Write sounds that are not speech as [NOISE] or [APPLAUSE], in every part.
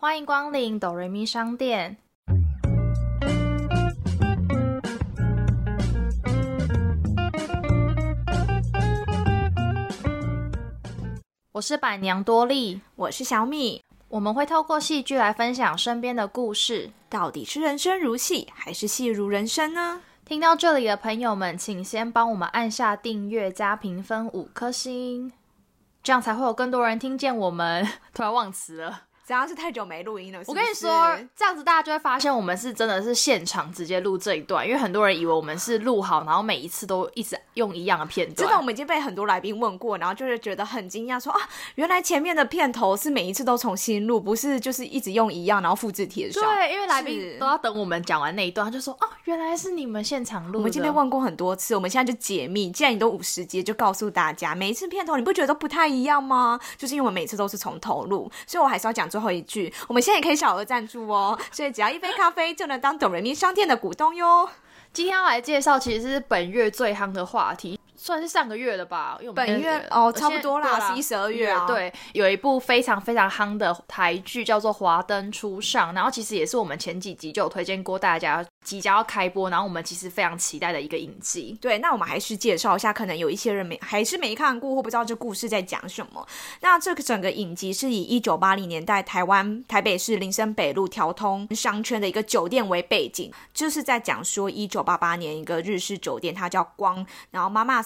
欢迎光临哆瑞咪商店。我是板娘多莉，我是小米。我们会透过戏剧来分享身边的故事。到底是人生如戏，还是戏如人生呢？听到这里的朋友们，请先帮我们按下订阅加评分五颗星，这样才会有更多人听见我们。[LAUGHS] 突然忘词了。只要是太久没录音了，我跟你说，这样子大家就会发现我们是真的是现场直接录这一段，因为很多人以为我们是录好，然后每一次都一直用一样的片段。真的，我们已经被很多来宾问过，然后就是觉得很惊讶，说啊，原来前面的片头是每一次都重新录，不是就是一直用一样，然后复制贴上。对，因为来宾都要等我们讲完那一段，他就说哦，原来是你们现场录。我们已经被问过很多次，我们现在就解密。既然你都五十集，就告诉大家，每一次片头你不觉得都不太一样吗？就是因为我们每次都是从头录，所以我还是要讲最后一句，我们。现在也可以小额赞助哦，[LAUGHS] 所以只要一杯咖啡就能当董人民商店的股东哟。今天要来介绍，其实是本月最夯的话题。算是上个月的吧，因为本月哦，差不多啦，十一、十二月啊。对，有一部非常非常夯的台剧叫做《华灯初上》，然后其实也是我们前几集就有推荐过大家，即将要开播，然后我们其实非常期待的一个影集。对，那我们还是介绍一下，可能有一些人没还是没看过或不知道这故事在讲什么。那这个整个影集是以一九八零年代台湾台北市林森北路调通商圈的一个酒店为背景，就是在讲说一九八八年一个日式酒店，它叫光，然后妈妈。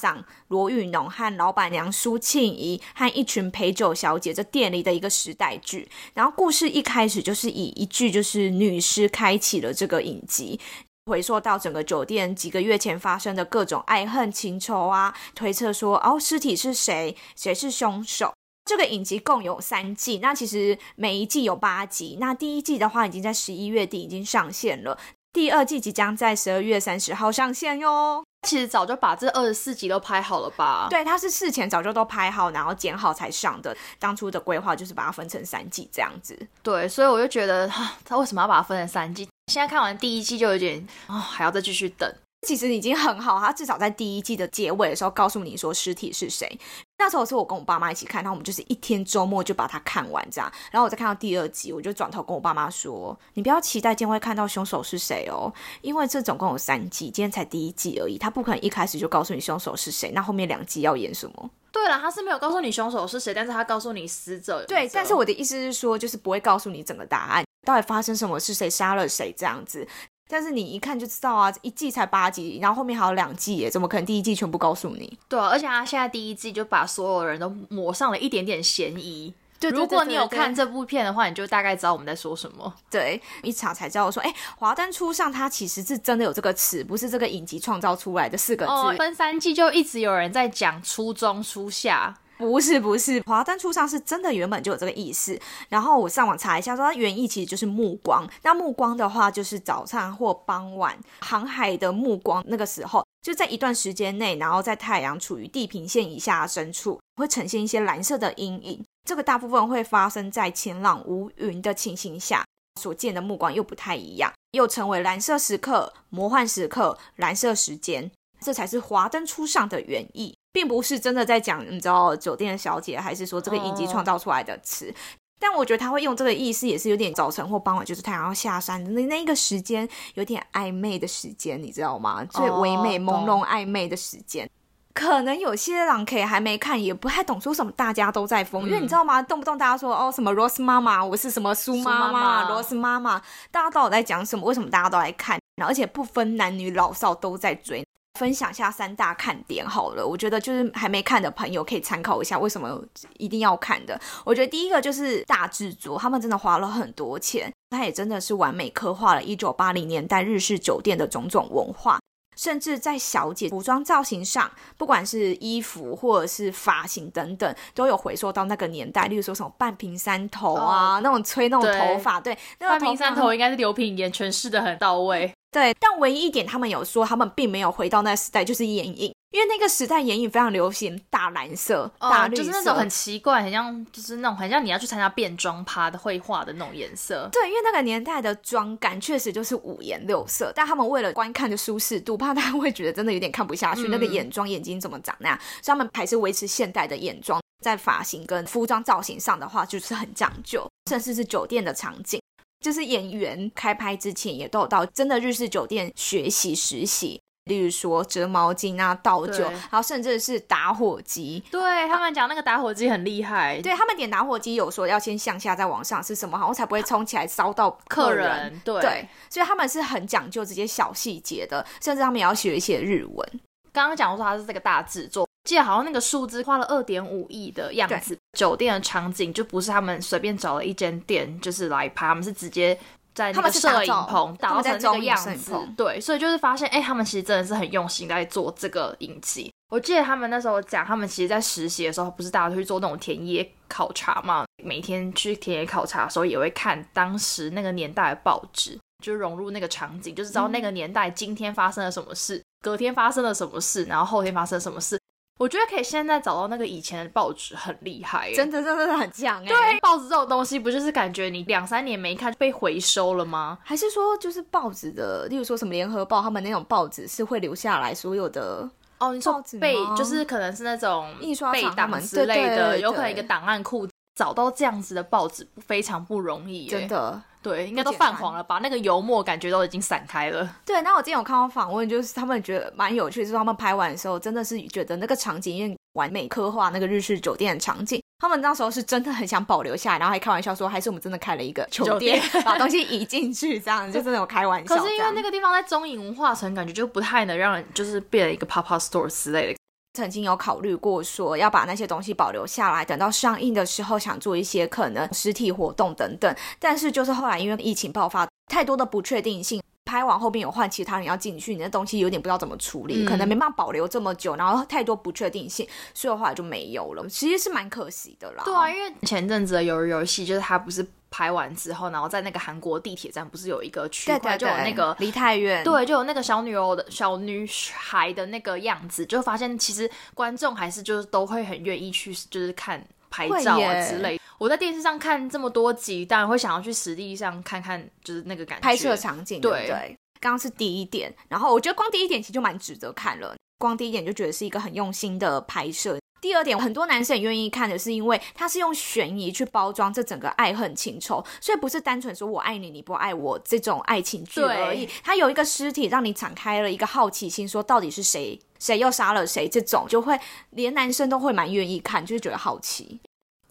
罗玉农和老板娘苏庆怡和一群陪酒小姐，这店里的一个时代剧。然后故事一开始就是以一句就是女尸开启了这个影集，回溯到整个酒店几个月前发生的各种爱恨情仇啊，推测说哦尸体是谁，谁是凶手。这个影集共有三季，那其实每一季有八集。那第一季的话已经在十一月底已经上线了，第二季即将在十二月三十号上线哟。其实早就把这二十四集都拍好了吧？对，他是事前早就都拍好，然后剪好才上的。当初的规划就是把它分成三季这样子。对，所以我就觉得他 [SIGHS] 他为什么要把它分成三季？现在看完第一季就有点啊，[SIGHS] 还要再继续等。其实已经很好，他至少在第一季的结尾的时候告诉你说尸体是谁。那时候是我跟我爸妈一起看，然后我们就是一天周末就把它看完这样。然后我再看到第二集，我就转头跟我爸妈说：“你不要期待今天会看到凶手是谁哦，因为这总共有三季，今天才第一季而已，他不可能一开始就告诉你凶手是谁。那后面两季要演什么？”对了，他是没有告诉你凶手是谁，但是他告诉你死者。对，但是我的意思是说，就是不会告诉你整个答案，到底发生什么，是谁杀了谁这样子。但是你一看就知道啊，一季才八集，然后后面还有两季耶，怎么可能第一季全部告诉你？对啊，而且他现在第一季就把所有人都抹上了一点点嫌疑。对，如果你有看这部片的话，你就大概知道我们在说什么。对，一查才知道说，哎，华灯初上，它其实是真的有这个词，不是这个影集创造出来的四个字。分三季就一直有人在讲初中初夏。不是不是，华灯初上是真的原本就有这个意思。然后我上网查一下，说它原意其实就是目光。那目光的话，就是早上或傍晚航海的目光，那个时候就在一段时间内，然后在太阳处于地平线以下深处，会呈现一些蓝色的阴影。这个大部分会发生在晴朗无云的情形下，所见的目光又不太一样，又称为蓝色时刻、魔幻时刻、蓝色时间，这才是华灯初上的原意。并不是真的在讲，你知道酒店的小姐，还是说这个影集创造出来的词？但我觉得他会用这个意思，也是有点早晨或傍晚，就是太阳要下山的那那个时间，有点暧昧的时间，你知道吗？最唯美、朦胧、暧昧的时间。可能有些人可以还没看，也不太懂说什么大家都在疯，因为你知道吗？动不动大家说哦什么 Rose 妈妈，我是什么苏妈妈，Rose 妈妈，大家到底在讲什么？为什么大家都来看？而且不分男女老少都在追。分享下三大看点好了，我觉得就是还没看的朋友可以参考一下，为什么一定要看的？我觉得第一个就是大制作，他们真的花了很多钱，他也真的是完美刻画了一九八零年代日式酒店的种种文化，甚至在小姐服装造型上，不管是衣服或者是发型等等，都有回溯到那个年代，例如说什么半平山头啊，那种吹那种头发，对，半平山头应该是刘品言诠释的很到位。对，但唯一一点，他们有说他们并没有回到那个时代，就是眼影，因为那个时代眼影非常流行大蓝色、大绿色，就是那种很奇怪，很像，就是那种很像你要去参加变装趴的绘画的那种颜色。对，因为那个年代的妆感确实就是五颜六色，但他们为了观看的舒适度，怕大家会觉得真的有点看不下去，那个眼妆眼睛怎么长那样，所以他们还是维持现代的眼妆。在发型跟服装造型上的话，就是很讲究，甚至是酒店的场景，就是演员开拍之前也都有到真的日式酒店学习实习。例如说折毛巾啊、倒酒，然后甚至是打火机。对他们讲那个打火机很厉害，对他们点打火机有说要先向下再往上是什么，好像才不会冲起来烧到客人。对，所以他们是很讲究这些小细节的，甚至他们也要学一些日文。刚刚讲说他是这个大制作，记得好像那个数字花了二点五亿的样子。酒店的场景就不是他们随便找了一间店就是来拍，他们是直接。在那个摄影棚打造成这个样子，对，所以就是发现，哎，他们其实真的是很用心在做这个影集。我记得他们那时候讲，他们其实，在实习的时候，不是大家都去做那种田野考察嘛？每天去田野考察的时候，也会看当时那个年代的报纸，就融入那个场景，就是知道那个年代今天发生了什么事，隔天发生了什么事，然后后天发生了什么事。我觉得可以现在找到那个以前的报纸很厉害，真的真的很强哎。对，报纸这种东西不就是感觉你两三年没看被回收了吗？还是说就是报纸的，例如说什么联合报他们那种报纸是会留下来所有的哦？你说被就是可能是那种印刷被档之类的，有可能一个档案库找到这样子的报纸非常不容易，真的。对，应该都泛黄了吧？那个油墨感觉都已经散开了。对，那我之前有看到访问，就是他们觉得蛮有趣，就是他们拍完的时候，真的是觉得那个场景因为完美刻画那个日式酒店的场景，他们那时候是真的很想保留下来，然后还开玩笑说，还是我们真的开了一个酒店，把东西移进去，这样就真的有开玩笑。可是因为那个地方在中影文化城，感觉就不太能让人就是变了一个 pop up store 之类的。曾经有考虑过说要把那些东西保留下来，等到上映的时候想做一些可能实体活动等等。但是就是后来因为疫情爆发，太多的不确定性，拍完后边有换其他人要进去，你的东西有点不知道怎么处理，可能没办法保留这么久，然后太多不确定性，所以后来就没有了。其实是蛮可惜的啦。对啊，因为前阵子的鱿鱼游戏就是它不是。拍完之后，然后在那个韩国地铁站，不是有一个区块，就有那个离太远，对，就有那个小女友的小女孩的那个样子，就发现其实观众还是就是都会很愿意去，就是看拍照啊之类。我在电视上看这么多集，当然会想要去实地上看看，就是那个感觉，拍摄场景，对不对？刚刚是第一点，然后我觉得光第一点其实就蛮值得看了，光第一点就觉得是一个很用心的拍摄。第二点，很多男生也愿意看的是，因为他是用悬疑去包装这整个爱恨情仇，所以不是单纯说我爱你，你不爱我这种爱情剧而已。他有一个尸体，让你敞开了一个好奇心，说到底是谁，谁又杀了谁，这种就会连男生都会蛮愿意看，就是觉得好奇。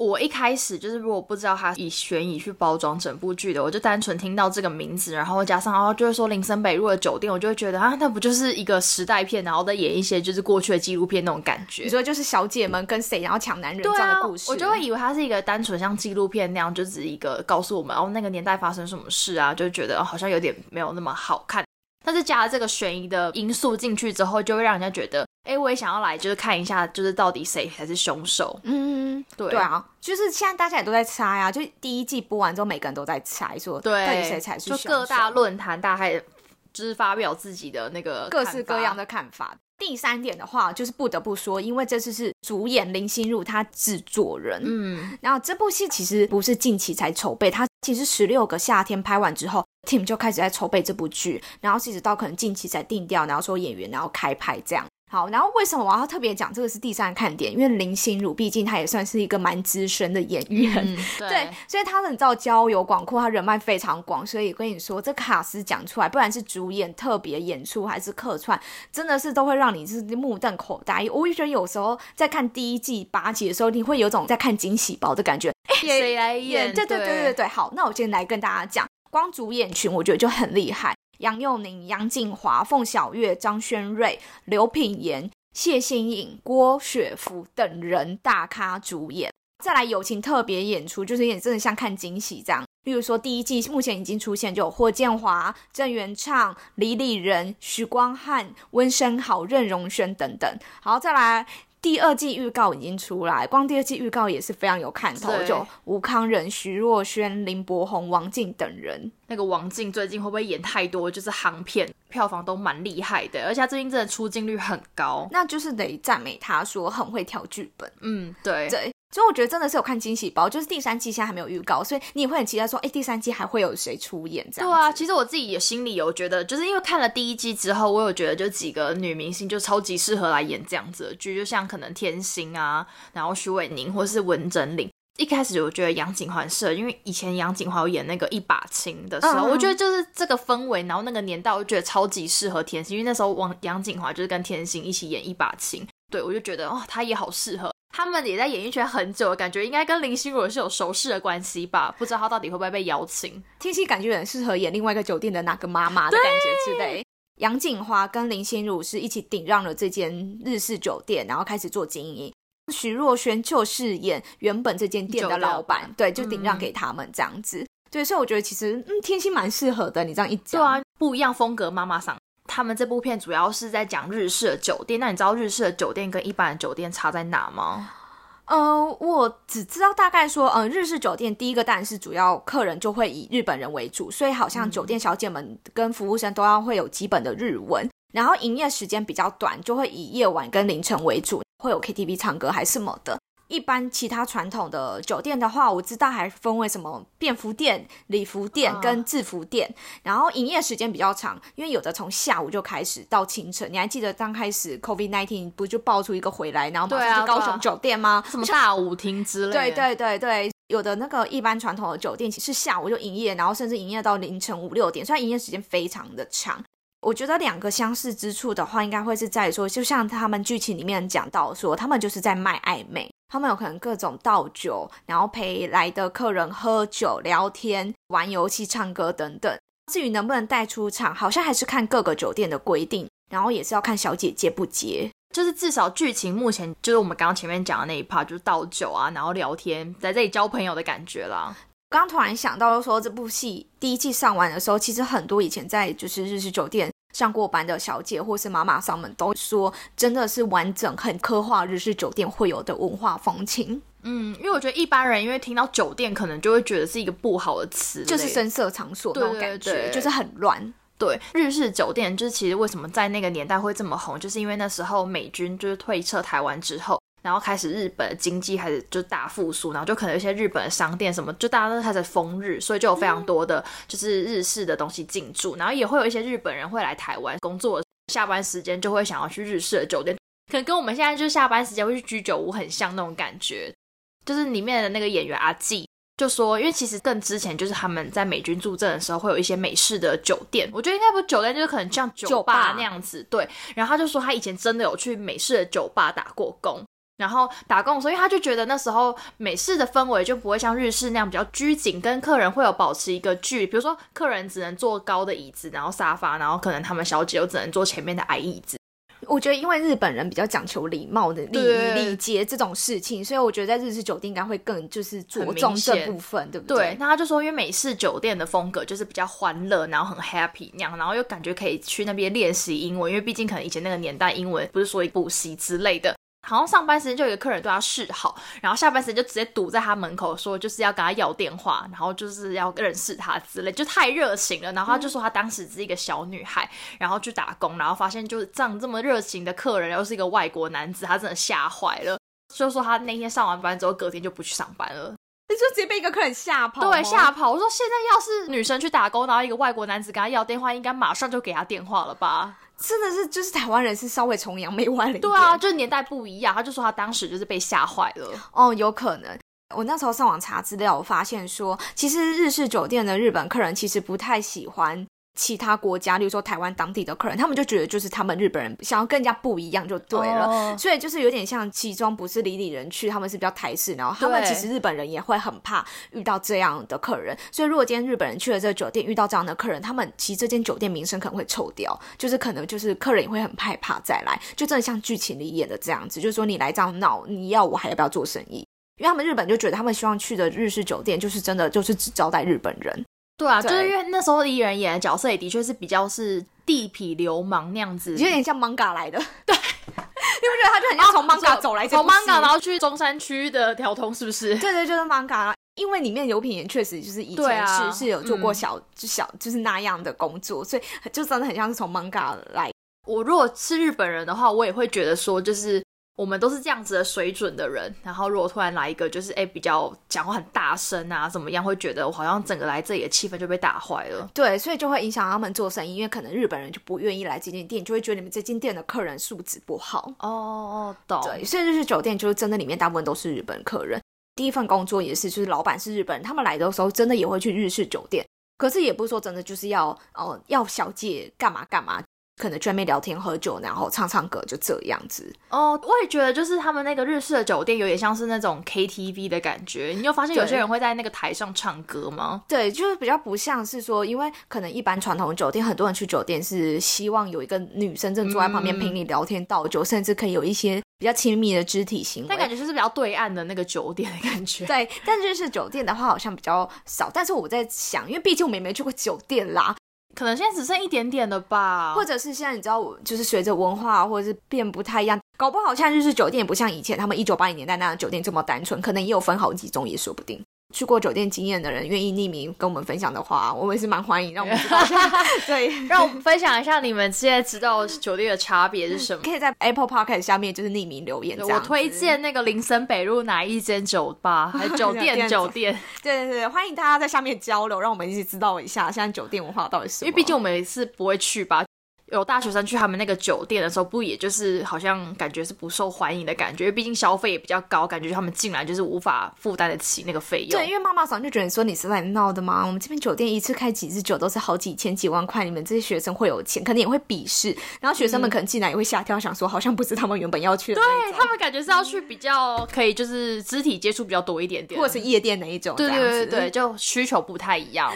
我一开始就是如果不知道他以悬疑去包装整部剧的，我就单纯听到这个名字，然后加上然后就是说林森北路的酒店，我就会觉得啊，那不就是一个时代片，然后再演一些就是过去的纪录片那种感觉。你说就是小姐们跟谁然后抢男人这样的故事，我就会以为它是一个单纯像纪录片那样，就只是一个告诉我们哦那个年代发生什么事啊，就觉得好像有点没有那么好看。但是加了这个悬疑的因素进去之后，就会让人家觉得。哎，我也想要来，就是看一下，就是到底谁才是凶手。嗯，对对啊，就是现在大家也都在猜啊，就第一季播完之后，每个人都在猜说，对，到底谁才是凶手。就各大论坛，大家就是发表自己的那个各式各样的看法。第三点的话，就是不得不说，因为这次是主演林心如她制作人，嗯，然后这部戏其实不是近期才筹备，它其实十六个夏天拍完之后，team 就开始在筹备这部剧，然后一直到可能近期才定调，然后说演员然后开拍这样。好，然后为什么我要特别讲这个是第三看点？因为林心如毕竟她也算是一个蛮资深的演员，[LAUGHS] 对，所以她的你知道交友广阔，她人脉非常广，所以跟你说这卡斯讲出来，不管是主演、特别演出还是客串，真的是都会让你是目瞪口呆。我也觉得有时候在看第一季八集的时候，你会有种在看惊喜包的感觉。谁来演？对对对对对。好，那我今天来跟大家讲，光主演群我觉得就很厉害。杨佑宁、杨静华、凤小岳、张轩瑞、刘品言、谢欣颖、郭雪芙等人大咖主演。再来友情特别演出，就是也真的像看惊喜这样。例如说第一季目前已经出现，就有霍建华、郑元畅、李李仁、许光汉、温升豪、任容萱等等。好，再来。第二季预告已经出来，光第二季预告也是非常有看头，就吴康仁、徐若瑄、林柏宏、王静等人。那个王静最近会不会演太多就是航片？票房都蛮厉害的，而且他最近真的出镜率很高，那就是得赞美他说很会挑剧本。嗯，对对，所以我觉得真的是有看惊喜包，就是第三季现在还没有预告，所以你也会很期待说，哎，第三季还会有谁出演？这样对啊，其实我自己也心里有觉得，就是因为看了第一季之后，我有觉得就几个女明星就超级适合来演这样子的剧，就像可能天心啊，然后徐伟宁或是文整玲。一开始我觉得杨景华很适合，因为以前杨景华有演那个一把青的时候，我觉得就是这个氛围，然后那个年代，我觉得超级适合天心，因为那时候王杨景华就是跟天心一起演一把青，对我就觉得哦，他也好适合。他们也在演艺圈很久，感觉应该跟林心如是有熟识的关系吧？不知道他到底会不会被邀请。天心感觉很适合演另外一个酒店的那个妈妈的感觉之类。杨景华跟林心如是一起顶让了这间日式酒店，然后开始做经营。徐若瑄就是演原本这间店的老板，对，就顶让给他们这样子。对，所以我觉得其实嗯，天心蛮适合的。你这样一讲，对啊，不一样风格。妈妈桑他们这部片主要是在讲日式的酒店。那你知道日式的酒店跟一般的酒店差在哪吗？呃，我只知道大概说，嗯，日式酒店第一个当然是主要客人就会以日本人为主，所以好像酒店小姐们跟服务生都要会有基本的日文。然后营业时间比较短，就会以夜晚跟凌晨为主。会有 KTV 唱歌还是什么的？一般其他传统的酒店的话，我知道还分为什么便服店、礼服店跟制服店，然后营业时间比较长，因为有的从下午就开始到清晨。你还记得刚开始 COVID nineteen 不就爆出一个回来，然后马上就高雄酒店吗？什么大舞厅之类？对对对对，有的那个一般传统的酒店其实下午就营业，然后甚至营业到凌晨五六点，虽然营业时间非常的长。我觉得两个相似之处的话，应该会是在说，就像他们剧情里面讲到说，他们就是在卖暧昧，他们有可能各种倒酒，然后陪来的客人喝酒、聊天、玩游戏、唱歌等等。至于能不能带出场，好像还是看各个酒店的规定，然后也是要看小姐接不接。就是至少剧情目前就是我们刚刚前面讲的那一 part，就是倒酒啊，然后聊天，在这里交朋友的感觉啦。刚突然想到说，这部戏第一季上完的时候，其实很多以前在就是日式酒店上过班的小姐或是妈妈桑们都说，真的是完整很刻画日式酒店会有的文化风情。嗯，因为我觉得一般人因为听到酒店，可能就会觉得是一个不好的词，就是声色场所那种感觉，就是很乱。对，日式酒店就是其实为什么在那个年代会这么红，就是因为那时候美军就是退撤台湾之后。然后开始日本经济开始就大复苏，然后就可能有些日本的商店什么，就大家都开始封日，所以就有非常多的就是日式的东西进驻，然后也会有一些日本人会来台湾工作，下班时间就会想要去日式的酒店，可能跟我们现在就是下班时间会去居酒屋很像那种感觉。就是里面的那个演员阿纪就说，因为其实更之前就是他们在美军驻镇的时候会有一些美式的酒店，我觉得应该不是酒店，就是可能像酒吧那样子。对，然后他就说他以前真的有去美式的酒吧打过工。然后打工，所以他就觉得那时候美式的氛围就不会像日式那样比较拘谨，跟客人会有保持一个距离。比如说，客人只能坐高的椅子，然后沙发，然后可能他们小姐又只能坐前面的矮椅子。我觉得，因为日本人比较讲求礼貌的礼仪礼节这种事情，所以我觉得在日式酒店应该会更就是着重这部分，对不对？对。那他就说，因为美式酒店的风格就是比较欢乐，然后很 happy 那样，然后又感觉可以去那边练习英文，因为毕竟可能以前那个年代英文不是说补习之类的。好像上班时间就有一个客人对他示好，然后下班时间就直接堵在他门口，说就是要跟他要电话，然后就是要认识他之类，就太热情了。然后他就说他当时是一个小女孩，然后去打工，然后发现就是这样这么热情的客人，又是一个外国男子，他真的吓坏了。就说他那天上完班之后，隔天就不去上班了。你就直接被一个客人吓跑？对，吓跑。我说现在要是女生去打工，然后一个外国男子跟他要电话，应该马上就给他电话了吧？真的是，就是台湾人是稍微崇洋媚外了一点。对啊，就是年代不一样。他就说他当时就是被吓坏了。哦，有可能。我那时候上网查资料，我发现说，其实日式酒店的日本客人其实不太喜欢。其他国家，例如说台湾当地的客人，他们就觉得就是他们日本人想要跟人家不一样就对了，所以就是有点像其中不是里里人去，他们是比较台式，然后他们其实日本人也会很怕遇到这样的客人，所以如果今天日本人去了这个酒店遇到这样的客人，他们其实这间酒店名声可能会臭掉，就是可能就是客人也会很害怕再来，就真的像剧情里演的这样子，就是说你来这样闹，你要我还要不要做生意？因为他们日本就觉得他们希望去的日式酒店就是真的就是只招待日本人。对啊，就是因为那时候艺人演的角色也的确是比较是地痞流氓那样子，有点像 manga 来的。[LAUGHS] 对，[LAUGHS] 你不觉得他就很像从 manga 走来，从 manga 然后去中山区的调通，是不是？对对，就是 manga。因为里面刘品言确实就是以前是是有做过小就小就是那样的工作，所以就真的很像是从 manga 来。我如果是日本人的话，我也会觉得说，就是我们都是这样子的水准的人，然后如果突然来一个就是哎比较讲话很大声啊，怎么样，会觉得我好像整个来这里的气氛就被打坏了。对，所以就会影响他们做生意，因为可能日本人就不愿意来这间店，就会觉得你们这间店的客人素质不好。哦，懂。对，所以就是酒店，就是真的里面大部分都是日本客人。第一份工作也是，就是老板是日本人，他们来的时候真的也会去日式酒店，可是也不是说真的就是要哦要小姐干嘛干嘛。可能专门聊天喝酒，然后唱唱歌，就这样子。哦，我也觉得，就是他们那个日式的酒店有点像是那种 KTV 的感觉。你有发现有些人会在那个台上唱歌吗？对，就是比较不像是说，因为可能一般传统酒店，很多人去酒店是希望有一个女生正坐在旁边陪你聊天倒酒，甚至可以有一些比较亲密的肢体行为。但感觉就是比较对岸的那个酒店的感觉。对，但日式酒店的话好像比较少。但是我在想，因为毕竟我们也没去过酒店啦。可能现在只剩一点点了吧，或者是现在你知道，就是随着文化或者是变不太一样，搞不好现在就是酒店也不像以前他们一九八零年代那样酒店这么单纯，可能也有分好几种也说不定。去过酒店经验的人，愿意匿名跟我们分享的话，我们也是蛮欢迎，让我们知道。[LAUGHS] 对，让我们分享一下你们现在知道酒店的差别是什么？可以在 Apple Park 下面就是匿名留言。我推荐那个林森北路哪一间酒吧？还酒店？[LAUGHS] 酒店？对对对，欢迎大家在下面交流，让我们一起知道一下现在酒店文化到底是。因为毕竟我们是不会去吧。有大学生去他们那个酒店的时候，不也就是好像感觉是不受欢迎的感觉，因为毕竟消费也比较高，感觉他们进来就是无法负担得起那个费用。对，因为妈妈早上就觉得说你是来闹的吗？我们这边酒店一次开几支酒都是好几千几万块，你们这些学生会有钱，肯定也会鄙视。然后学生们可能进来也会吓跳，想说好像不是他们原本要去的。对他们感觉是要去比较可以就是肢体接触比较多一点点，或者是夜店那一种。对对对对，就需求不太一样。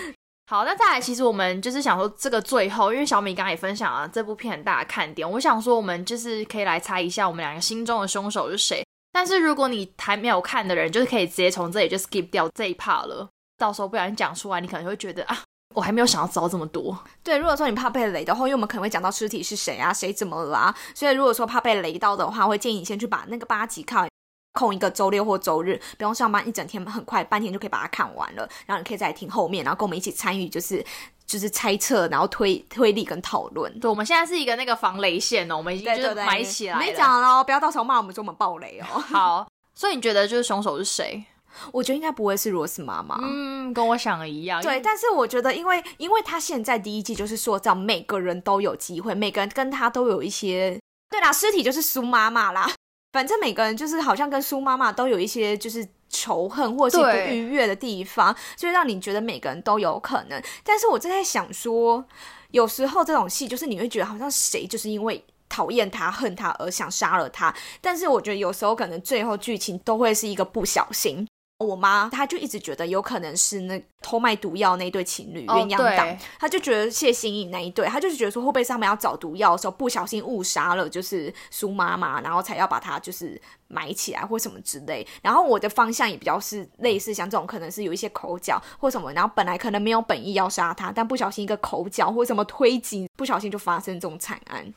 好，那再来，其实我们就是想说，这个最后，因为小米刚刚也分享了这部片很大的看点，我想说，我们就是可以来猜一下，我们两个心中的凶手是谁。但是如果你还没有看的人，就是可以直接从这里就 skip 掉这一 part 了。到时候不小心讲出来，你可能会觉得啊，我还没有想要知道这么多。对，如果说你怕被雷的话，因为我们可能会讲到尸体是谁啊，谁怎么了，所以如果说怕被雷到的话，会建议你先去把那个八集看。空一个周六或周日，不用上班，一整天很快，半天就可以把它看完了。然后你可以再听后面，然后跟我们一起参与，就是就是猜测，然后推推理跟讨论。对，我们现在是一个那个防雷线哦，我们已经就是埋起来。没讲了，不要到时候骂我们说我们爆雷哦。[LAUGHS] 好，所以你觉得就是凶手是谁？我觉得应该不会是罗斯妈妈。嗯，跟我想的一样。对，但是我觉得，因为因为他现在第一季就是塑造每个人都有机会，每个人跟他都有一些。对啦，尸体就是苏妈妈啦。反正每个人就是好像跟苏妈妈都有一些就是仇恨或者是不愉悦的地方，就让你觉得每个人都有可能。但是我正在想说，有时候这种戏就是你会觉得好像谁就是因为讨厌他、恨他而想杀了他，但是我觉得有时候可能最后剧情都会是一个不小心。我妈她就一直觉得有可能是那偷卖毒药那对情侣鸳鸯档，她就觉得谢欣颖那一对，她就是觉得说会不会是他们要找毒药的时候不小心误杀了，就是苏妈妈，然后才要把她就是埋起来或什么之类。然后我的方向也比较是类似像这种，可能是有一些口角或什么，然后本来可能没有本意要杀她，但不小心一个口角或什么推挤，不小心就发生这种惨案。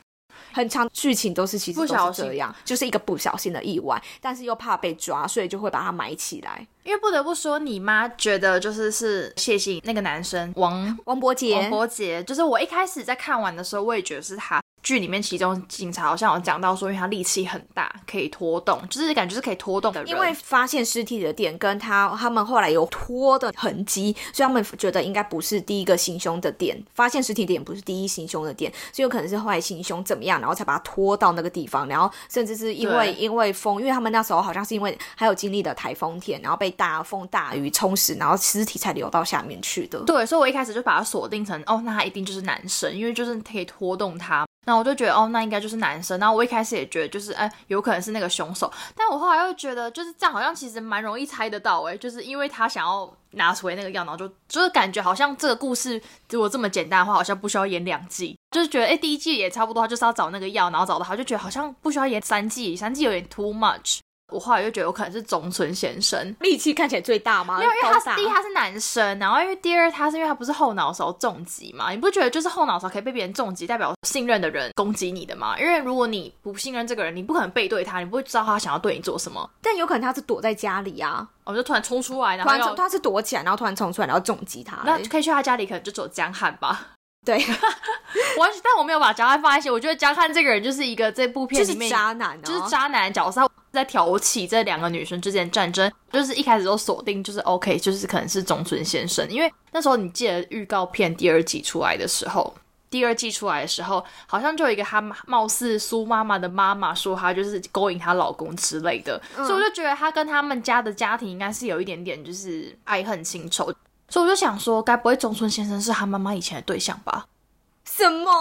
很长剧情都是其实都是这样，就是一个不小心的意外，但是又怕被抓，所以就会把它埋起来。因为不得不说，你妈觉得就是是谢欣那个男生王王伯杰，王伯杰，就是我一开始在看完的时候，我也觉得是他。剧里面，其中警察好像有讲到说，因为他力气很大，可以拖动，就是感觉是可以拖动的人。因为发现尸体的点跟他他们后来有拖的痕迹，所以他们觉得应该不是第一个行凶的点，发现尸体点不是第一行凶的点，所以有可能是后来行凶怎么样，然后才把他拖到那个地方，然后甚至是因为因为风，因为他们那时候好像是因为还有经历的台风天，然后被大风大雨冲蚀，然后尸体才流到下面去的。对，所以我一开始就把它锁定成哦，那他一定就是男生，因为就是可以拖动他。那我就觉得哦，那应该就是男生。然后我一开始也觉得就是哎，有可能是那个凶手。但我后来又觉得就是这样，好像其实蛮容易猜得到哎，就是因为他想要拿出来那个药，然后就就是感觉好像这个故事如果这么简单的话，好像不需要演两季。就是觉得哎，第一季也差不多，他就是要找那个药，然后找到他，就觉得好像不需要演三季，三季有点 too much。我后来就觉得我可能是中村先生，力气看起来最大吗？因为因为他第一他是男生，然后因为第二他是因为他不是后脑勺重击嘛，你不觉得就是后脑勺可以被别人重击，代表信任的人攻击你的吗？因为如果你不信任这个人，你不可能背对他，你不会知道他想要对你做什么。但有可能他是躲在家里啊，我就突然冲出来，然后他是躲起来，然后突然冲出来，然后重击他。那可以去他家里，可能就走江汉吧。对，[LAUGHS] 我但我没有把江汉放在一起。我觉得江汉这个人就是一个这部片里面渣男，就是渣男角色，在挑起这两个女生之间战争。就是一开始都锁定就是 OK，就是可能是中村先生，因为那时候你记得预告片第二季出来的时候，第二季出来的时候，好像就有一个他貌似苏妈妈的妈妈说她就是勾引她老公之类的，所以我就觉得她跟他们家的家庭应该是有一点点就是爱恨情仇。所以我就想说，该不会中村先生是他妈妈以前的对象吧？什么？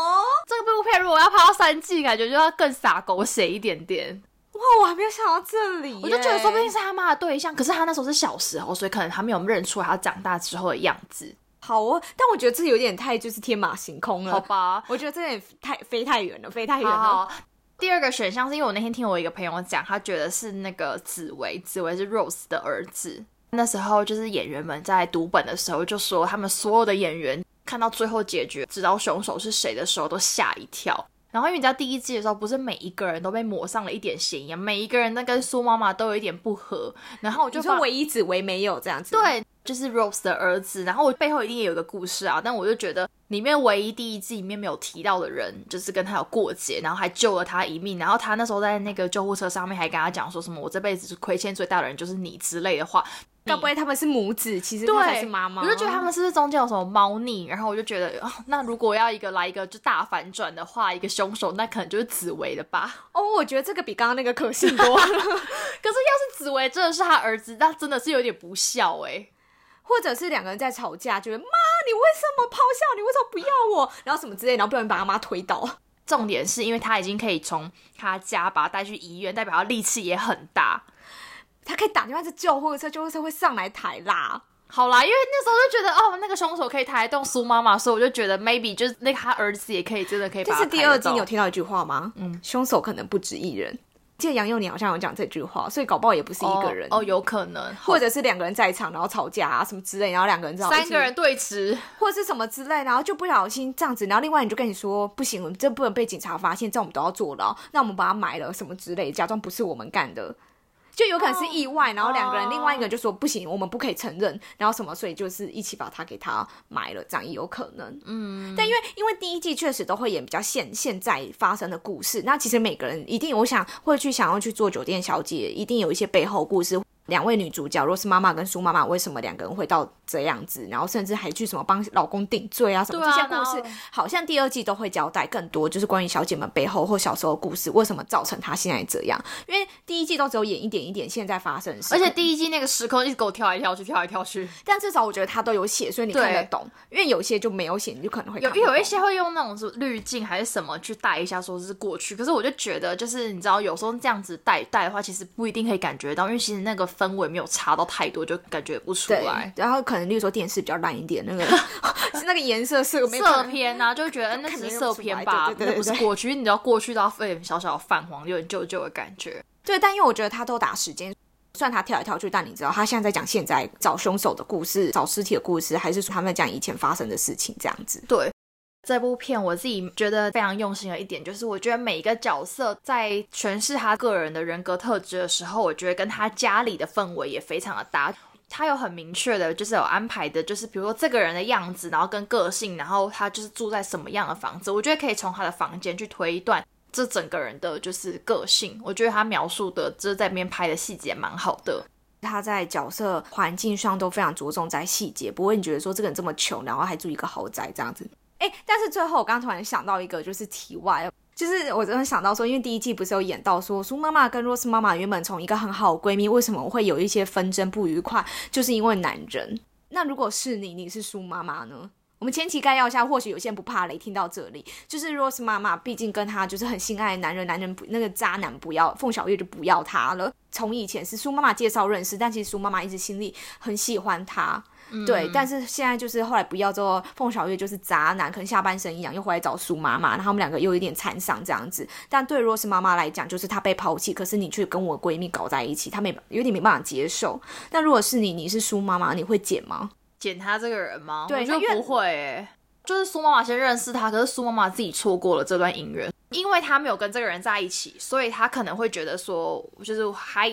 这个部片如果要拍到三季，感觉就要更洒狗血一点点。哇，我还没有想到这里，我就觉得说不定是他妈的对象，可是他那时候是小时候，所以可能他没有认出来他长大之后的样子。好哦，但我觉得这有点太就是天马行空了。好吧，我觉得这点太飞太远了，飞太远了。第二个选项是因为我那天听我一个朋友讲，他觉得是那个紫薇，紫薇是 Rose 的儿子。那时候就是演员们在读本的时候，就说他们所有的演员看到最后结局，知道凶手是谁的时候，都吓一跳。然后因为你知道第一季的时候，不是每一个人都被抹上了一点嫌疑，每一个人都跟苏妈妈都有一点不合。然后我就说唯一只唯没有这样子，对，就是 Rose 的儿子。然后我背后一定也有个故事啊，但我就觉得里面唯一第一季里面没有提到的人，就是跟他有过节，然后还救了他一命。然后他那时候在那个救护车上面还跟他讲说什么：“我这辈子亏欠最大的人就是你”之类的话。该不会他们是母子？其实他才是妈妈。我就觉得他们是不是中间有什么猫腻？然后我就觉得，那如果要一个来一个就大反转的话，一个凶手，那可能就是紫薇了吧？哦，我觉得这个比刚刚那个可信多了。[LAUGHS] 可是要是紫薇真的是他儿子，那真的是有点不孝哎。或者是两个人在吵架，觉得妈，你为什么咆哮？你为什么不要我？然后什么之类，然后不小心把他妈推倒。重点是因为他已经可以从他家把他带去医院，代表他力气也很大。他可以打电话叫救护车，救护车会上来抬啦。好啦，因为那时候就觉得哦，那个凶手可以抬动苏妈妈，所以我就觉得 maybe 就是那个他儿子也可以，真的可以。这是第二季，你有听到一句话吗？嗯，凶手可能不止一人。记得杨佑宁好像有讲这句话，所以搞不好也不是一个人哦，有可能，或者是两个人在场，然后吵架啊什么之类，然后两个人知道三个人对峙，或者是什么之类，然后就不小心这样子，然后另外你就跟你说不行，这不能被警察发现，这我们都要坐牢，那我们把它埋了什么之类，假装不是我们干的。就有可能是意外，然后两个人，另外一个就说不行，我们不可以承认，然后什么，所以就是一起把他给他埋了，这样也有可能。嗯，但因为因为第一季确实都会演比较现现在发生的故事，那其实每个人一定我想会去想要去做酒店小姐，一定有一些背后故事。两位女主角，若是妈妈跟苏妈妈，为什么两个人会到这样子？然后甚至还去什么帮老公顶罪啊？什么这些故事，好像第二季都会交代更多，就是关于小姐们背后或小时候的故事，为什么造成她现在这样？因为第一季都只有演一点一点现在发生的事，而且第一季那个时空一直给我跳来跳去，跳来跳去。但至少我觉得他都有写，所以你看得懂。因为有些就没有写，你就可能会有有一些会用那种是滤镜还是什么去带一下，说是过去。可是我就觉得，就是你知道，有时候这样子带带的话，其实不一定可以感觉到，因为其实那个氛围没有差。到太多就感觉不出来，然后可能例如说电视比较烂一点，那个是 [LAUGHS] 那个颜色色色偏啊，就会觉得那是色偏吧，那不是过去，你知道过去都要点小小泛黄，有点旧旧的感觉。对，但因为我觉得他都打时间，虽然他跳来跳去，但你知道他现在在讲现在找凶手的故事，找尸体的故事，还是说他们讲以前发生的事情这样子？对。这部片我自己觉得非常用心的一点，就是我觉得每一个角色在诠释他个人的人格特质的时候，我觉得跟他家里的氛围也非常的搭。他有很明确的，就是有安排的，就是比如说这个人的样子，然后跟个性，然后他就是住在什么样的房子，我觉得可以从他的房间去推断这整个人的就是个性。我觉得他描述的，就是在里面拍的细节蛮好的。他在角色环境上都非常着重在细节，不会你觉得说这个人这么穷，然后还住一个豪宅这样子。哎，但是最后我刚突然想到一个，就是题外，就是我真的想到说，因为第一季不是有演到说，苏妈妈跟若斯妈妈原本从一个很好的闺蜜，为什么会有一些纷争不愉快，就是因为男人。那如果是你，你是苏妈妈呢？我们前期概要一下，或许有些人不怕雷，听到这里，就是 Rose 妈妈毕竟跟她就是很心爱的男人，男人不那个渣男不要凤小岳就不要他了。从以前是苏妈妈介绍认识，但其实苏妈妈一直心里很喜欢他，对。但是现在就是后来不要之后，凤小岳就是渣男，可能下半身一样又回来找苏妈妈，然后他们两个又有点惨伤这样子。但对 Rose 妈妈来讲，就是她被抛弃，可是你却跟我闺蜜搞在一起，她没有点没办法接受。那如果是你，你是苏妈妈，你会剪吗？剪他这个人吗？对，我觉得不会诶。就是苏妈妈先认识他，可是苏妈妈自己错过了这段姻缘，因为他没有跟这个人在一起，所以他可能会觉得说，就是还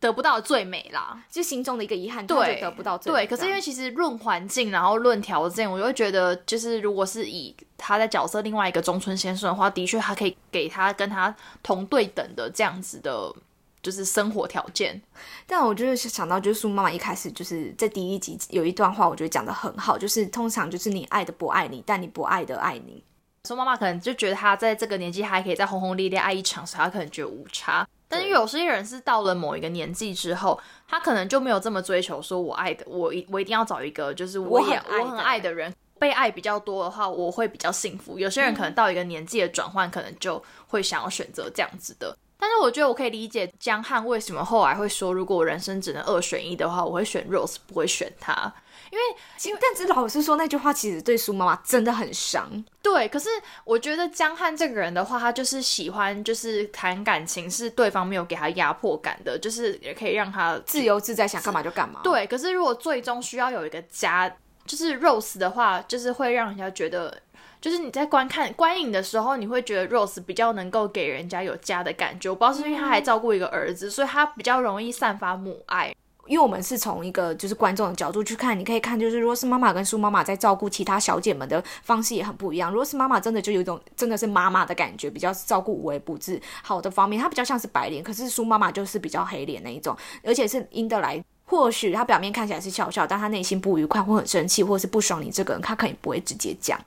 得不到最美啦，就心中的一个遗憾，对，得不到最对。可是因为其实论环境，然后论条件，我就会觉得，就是如果是以他在角色另外一个中村先生的话，的确他可以给他跟他同对等的这样子的。就是生活条件，但我就是想到，就是苏妈妈一开始就是在第一集有一段话，我觉得讲的很好，就是通常就是你爱的不爱你，但你不爱的爱你。苏妈妈可能就觉得她在这个年纪还可以再轰轰烈烈爱一场，所以她可能觉得无差。但是有些人是到了某一个年纪之后，他可能就没有这么追求，说我爱的我一我一定要找一个就是我也我很爱的人，被爱比较多的话，我会比较幸福。有些人可能到一个年纪的转换，可能就会想要选择这样子的。但是我觉得我可以理解江汉为什么后来会说，如果我人生只能二选一的话，我会选 Rose，不会选他，因为因为但是老实说那句话其实对苏妈妈真的很伤。对，可是我觉得江汉这个人的话，他就是喜欢就是谈感情，是对方没有给他压迫感的，就是也可以让他自由自在，想干嘛就干嘛。对，可是如果最终需要有一个家，就是 Rose 的话，就是会让人家觉得。就是你在观看观影的时候，你会觉得 Rose 比较能够给人家有家的感觉。我不知道是因为他还照顾一个儿子，所以他比较容易散发母爱。因为我们是从一个就是观众的角度去看，你可以看就是如果是妈妈跟苏妈妈在照顾其他小姐们的方式也很不一样。如果是妈妈真的就有一种真的是妈妈的感觉，比较照顾无微不至好的方面，她比较像是白脸，可是苏妈妈就是比较黑脸那一种，而且是因得来。或许她表面看起来是笑笑，但她内心不愉快或很生气，或是不爽你这个人，她肯定不会直接讲。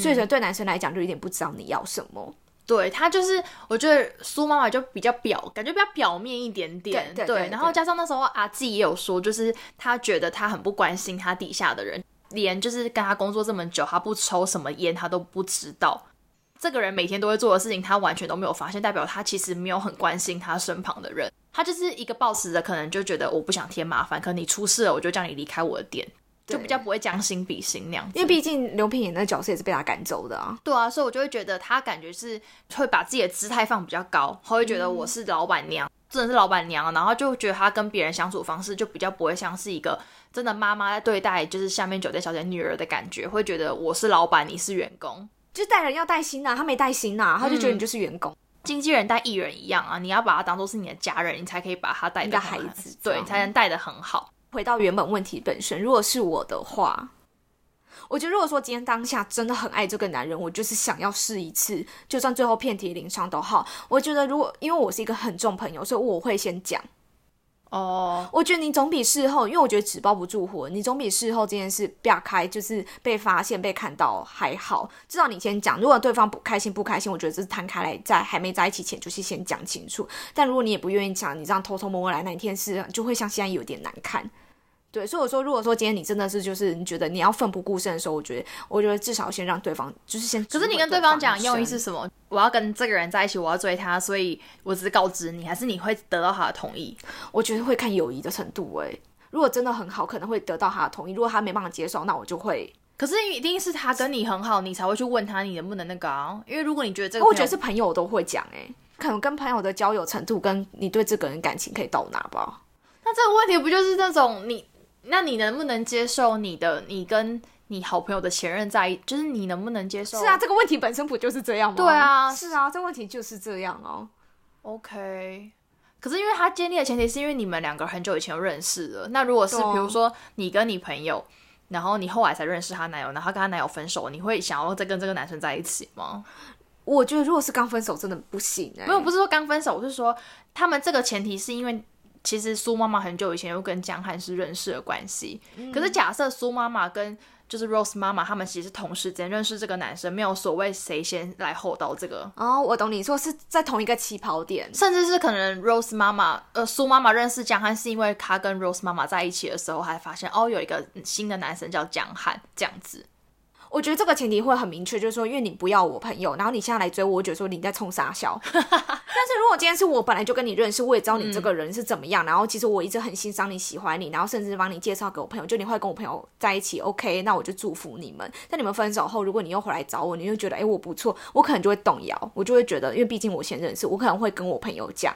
所以说，对男生来讲，就有点不知道你要什么。对他就是，我觉得苏妈妈就比较表，感觉比较表面一点点。对，然后加上那时候阿纪也有说，就是他觉得他很不关心他底下的人，连就是跟他工作这么久，他不抽什么烟，他都不知道。这个人每天都会做的事情，他完全都没有发现，代表他其实没有很关心他身旁的人。他就是一个暴食的，可能就觉得我不想添麻烦，可你出事了，我就叫你离开我的店，就比较不会将心比心那样。因为毕竟刘品言那个角色也是被他赶走的啊。对啊，所以我就会觉得他感觉是会把自己的姿态放比较高，他会觉得我是老板娘，真的是老板娘，然后就觉得他跟别人相处方式就比较不会像是一个真的妈妈在对待就是下面酒店小姐女儿的感觉，会觉得我是老板，你是员工。就带人要带心呐，他没带心呐，他就觉得你就是员工，经纪人带艺人一样啊，你要把他当做是你的家人，你才可以把他带的孩子，对，才能带的很好。回到原本问题本身，如果是我的话，我觉得如果说今天当下真的很爱这个男人，我就是想要试一次，就算最后遍体鳞伤都好。我觉得如果因为我是一个很重朋友，所以我会先讲。哦，我觉得你总比事后，因为我觉得纸包不住火，你总比事后这件事啪开，就是被发现、被看到还好。至少你先讲，如果对方不开心、不开心，我觉得这是摊开来，在还没在一起前就是先讲清楚。但如果你也不愿意讲，你这样偷偷摸摸来，那一天是就会像现在有点难看。对，所以我说，如果说今天你真的是就是你觉得你要奋不顾身的时候，我觉得，我觉得至少先让对方就是先。可是你跟对方讲用意是什么？我要跟这个人在一起，我要追他，所以我只是告知你，还是你会得到他的同意？我觉得会看友谊的程度。哎，如果真的很好，可能会得到他的同意；如果他没办法接受，那我就会。可是一定是他跟你很好，你才会去问他你能不能那个啊？因为如果你觉得这个，我觉得是朋友都会讲。哎，可能跟朋友的交友程度，跟你对这个人感情可以到哪吧？那这个问题不就是那种你？那你能不能接受你的你跟你好朋友的前任在一就是你能不能接受？是啊，这个问题本身不就是这样吗？对啊，是啊，这个问题就是这样哦。OK，可是因为他建立的前提是因为你们两个很久以前就认识了。那如果是比如说你跟你朋友，然后你后来才认识她男友，然后跟她男友分手，你会想要再跟这个男生在一起吗？我觉得如果是刚分手，真的不行哎。没有，不是说刚分手，我是说他们这个前提是因为。其实苏妈妈很久以前就跟江汉是认识的关系，可是假设苏妈妈跟就是 Rose 妈妈他们其实同时间认识这个男生，没有所谓谁先来后到这个。哦，我懂你说是在同一个起跑点，甚至是可能 Rose 妈妈呃苏妈妈认识江汉是因为她跟 Rose 妈妈在一起的时候，还发现哦有一个新的男生叫江汉这样子。我觉得这个前提会很明确，就是说，因为你不要我朋友，然后你现在来追我，我觉得说你在冲傻笑。但是如果今天是我本来就跟你认识，我也知道你这个人是怎么样，然后其实我一直很欣赏你喜欢你，然后甚至帮你介绍给我朋友，就你会跟我朋友在一起，OK，那我就祝福你们。但你们分手后，如果你又回来找我，你就觉得哎我不错，我可能就会动摇，我就会觉得，因为毕竟我先认识，我可能会跟我朋友讲，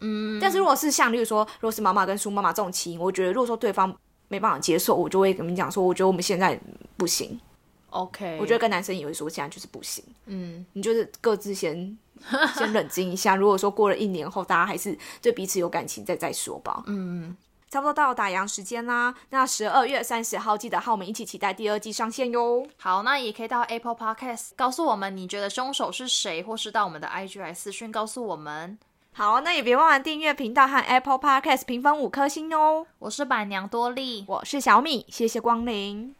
嗯。但是如果是像例如说，如果是妈妈跟苏妈妈这种情，我觉得如果说对方没办法接受，我就会跟你讲说，我觉得我们现在不行。OK，我觉得跟男生也会说，现在就是不行。嗯，你就是各自先 [LAUGHS] 先冷静一下。如果说过了一年后，大家还是对彼此有感情，再再说吧。嗯，差不多到打烊时间啦。那十二月三十号记得和我们一起期待第二季上线哟。好，那也可以到 Apple Podcast 告诉我们你觉得凶手是谁，或是到我们的 IG 来私讯告诉我们。好，那也别忘了订阅频道和 Apple Podcast 评分五颗星哦。我是板娘多莉，我是小米，谢谢光临。